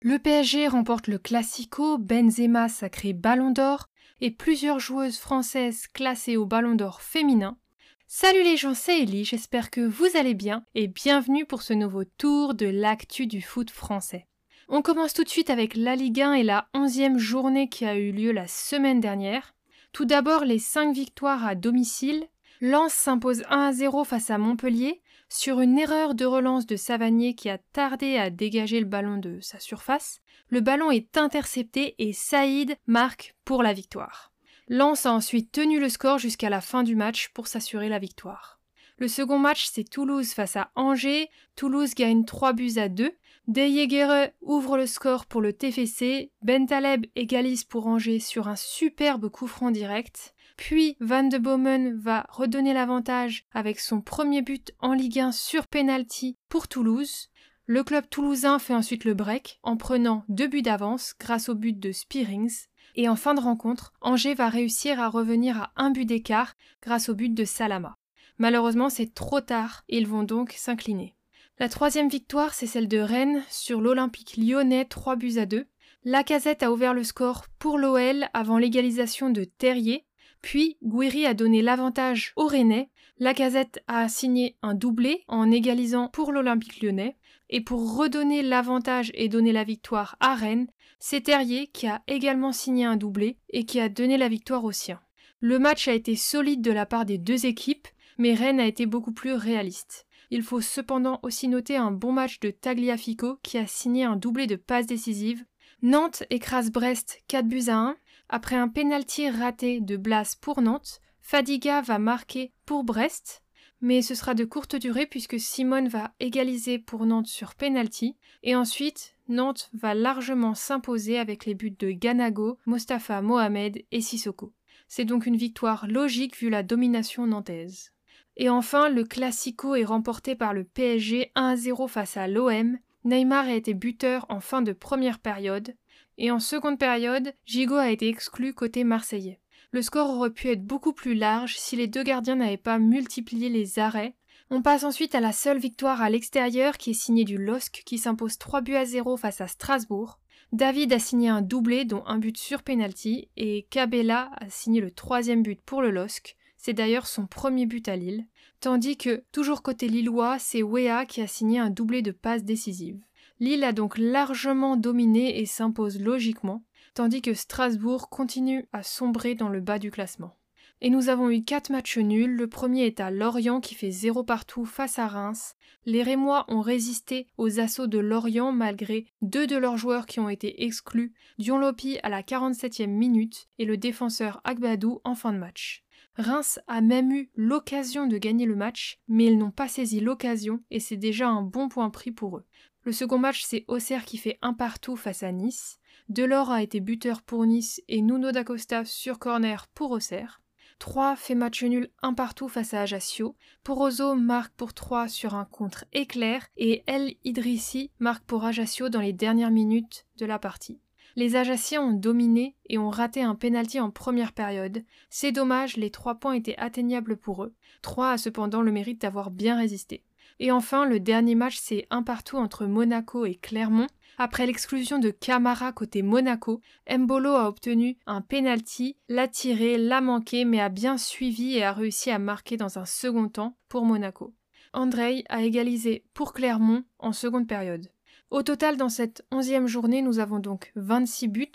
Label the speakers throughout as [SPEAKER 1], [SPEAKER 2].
[SPEAKER 1] Le PSG remporte le Classico, Benzema sacré Ballon d'Or et plusieurs joueuses françaises classées au Ballon d'Or féminin. Salut les gens, c'est Ellie, j'espère que vous allez bien et bienvenue pour ce nouveau tour de l'actu du foot français. On commence tout de suite avec la Ligue 1 et la onzième journée qui a eu lieu la semaine dernière. Tout d'abord les 5 victoires à domicile. Lens s'impose 1 à 0 face à Montpellier sur une erreur de relance de Savanier qui a tardé à dégager le ballon de sa surface. Le ballon est intercepté et Saïd marque pour la victoire. Lens a ensuite tenu le score jusqu'à la fin du match pour s'assurer la victoire. Le second match, c'est Toulouse face à Angers. Toulouse gagne 3 buts à 2. Deyegere ouvre le score pour le TFC. Bentaleb égalise pour Angers sur un superbe coup franc direct. Puis Van de Bomen va redonner l'avantage avec son premier but en Ligue 1 sur penalty pour Toulouse. Le club toulousain fait ensuite le break en prenant deux buts d'avance grâce au but de Spearings. Et en fin de rencontre, Angers va réussir à revenir à un but d'écart grâce au but de Salama. Malheureusement, c'est trop tard ils vont donc s'incliner. La troisième victoire, c'est celle de Rennes sur l'Olympique lyonnais 3 buts à 2. Lacazette a ouvert le score pour l'OL avant l'égalisation de Terrier. Puis Guiri a donné l'avantage aux Rennais. Lacazette a signé un doublé en égalisant pour l'Olympique lyonnais. Et pour redonner l'avantage et donner la victoire à Rennes, c'est Terrier qui a également signé un doublé et qui a donné la victoire aux siens. Le match a été solide de la part des deux équipes, mais Rennes a été beaucoup plus réaliste. Il faut cependant aussi noter un bon match de Tagliafico qui a signé un doublé de passes décisives. Nantes écrase Brest 4 buts à 1. Après un pénalty raté de Blas pour Nantes, Fadiga va marquer pour Brest mais ce sera de courte durée puisque Simone va égaliser pour Nantes sur penalty et ensuite Nantes va largement s'imposer avec les buts de Ganago, Mostafa Mohamed et Sissoko. C'est donc une victoire logique vu la domination nantaise. Et enfin, le Classico est remporté par le PSG 1-0 face à l'OM. Neymar a été buteur en fin de première période et en seconde période, Gigot a été exclu côté marseillais. Le score aurait pu être beaucoup plus large si les deux gardiens n'avaient pas multiplié les arrêts. On passe ensuite à la seule victoire à l'extérieur qui est signée du LOSC qui s'impose 3 buts à 0 face à Strasbourg. David a signé un doublé dont un but sur penalty et Cabella a signé le troisième but pour le LOSC. C'est d'ailleurs son premier but à Lille. Tandis que, toujours côté lillois, c'est Wea qui a signé un doublé de passes décisives. Lille a donc largement dominé et s'impose logiquement tandis que Strasbourg continue à sombrer dans le bas du classement. Et nous avons eu quatre matchs nuls. Le premier est à Lorient qui fait zéro partout face à Reims. Les Rémois ont résisté aux assauts de Lorient malgré deux de leurs joueurs qui ont été exclus, Dion Lopi à la 47e minute et le défenseur Agbadou en fin de match. Reims a même eu l'occasion de gagner le match, mais ils n'ont pas saisi l'occasion et c'est déjà un bon point pris pour eux. Le second match, c'est Auxerre qui fait un partout face à Nice. Delors a été buteur pour Nice et Nuno d'Acosta sur corner pour Auxerre. 3 fait match nul un partout face à Ajaccio. Porozo marque pour 3 sur un contre éclair et El Idrissi marque pour Ajaccio dans les dernières minutes de la partie. Les Ajaciens ont dominé et ont raté un pénalty en première période. C'est dommage, les 3 points étaient atteignables pour eux. 3 a cependant le mérite d'avoir bien résisté. Et enfin, le dernier match, c'est un partout entre Monaco et Clermont. Après l'exclusion de Camara côté Monaco, Mbolo a obtenu un penalty, l'a tiré, l'a manqué, mais a bien suivi et a réussi à marquer dans un second temps pour Monaco. Andrei a égalisé pour Clermont en seconde période. Au total, dans cette onzième journée, nous avons donc 26 buts.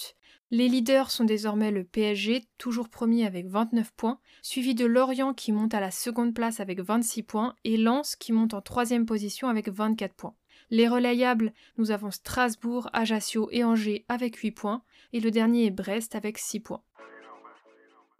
[SPEAKER 1] Les leaders sont désormais le PSG, toujours premier avec 29 points, suivi de Lorient qui monte à la seconde place avec 26 points, et Lens qui monte en troisième position avec 24 points. Les relayables, nous avons Strasbourg, Ajaccio et Angers avec 8 points, et le dernier est Brest avec 6 points.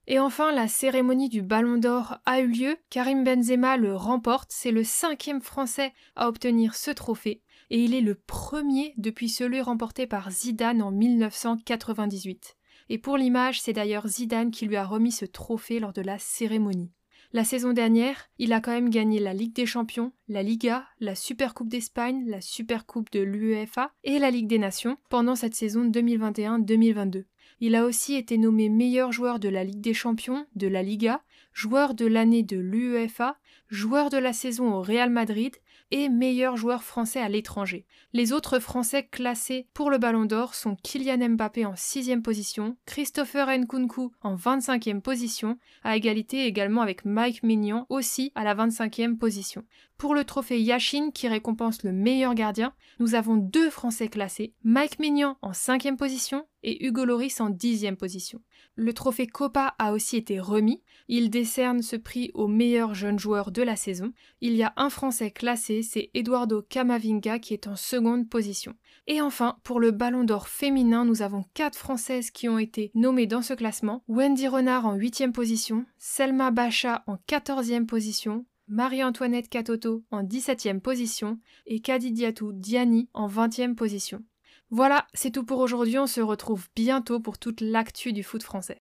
[SPEAKER 1] Et enfin, la cérémonie du Ballon d'Or a eu lieu. Karim Benzema le remporte. C'est le cinquième Français à obtenir ce trophée. Et il est le premier depuis celui remporté par Zidane en 1998. Et pour l'image, c'est d'ailleurs Zidane qui lui a remis ce trophée lors de la cérémonie. La saison dernière, il a quand même gagné la Ligue des Champions, la Liga, la Supercoupe d'Espagne, la Supercoupe de l'UEFA et la Ligue des Nations pendant cette saison 2021-2022. Il a aussi été nommé meilleur joueur de la Ligue des Champions, de la Liga, joueur de l'année de l'UEFA, joueur de la saison au Real Madrid et meilleur joueur français à l'étranger. Les autres Français classés pour le Ballon d'Or sont Kylian Mbappé en 6 position, Christopher Nkunku en 25e position, à égalité également avec Mike Mignon aussi à la 25e position. Pour le trophée Yashin qui récompense le meilleur gardien, nous avons deux Français classés, Mike Mignon en 5e position et Hugo Loris en 10e position. Le trophée Copa a aussi été remis. Il décerne ce prix au meilleur jeune joueur de la saison. Il y a un Français classé, c'est Eduardo Camavinga qui est en seconde position. Et enfin, pour le Ballon d'Or féminin, nous avons quatre Françaises qui ont été nommées dans ce classement. Wendy Renard en 8e position, Selma Bacha en 14e position, Marie-Antoinette Catoto en 17e position et Kadidiatou Diani en 20e position. Voilà, c'est tout pour aujourd'hui, on se retrouve bientôt pour toute l'actu du foot français.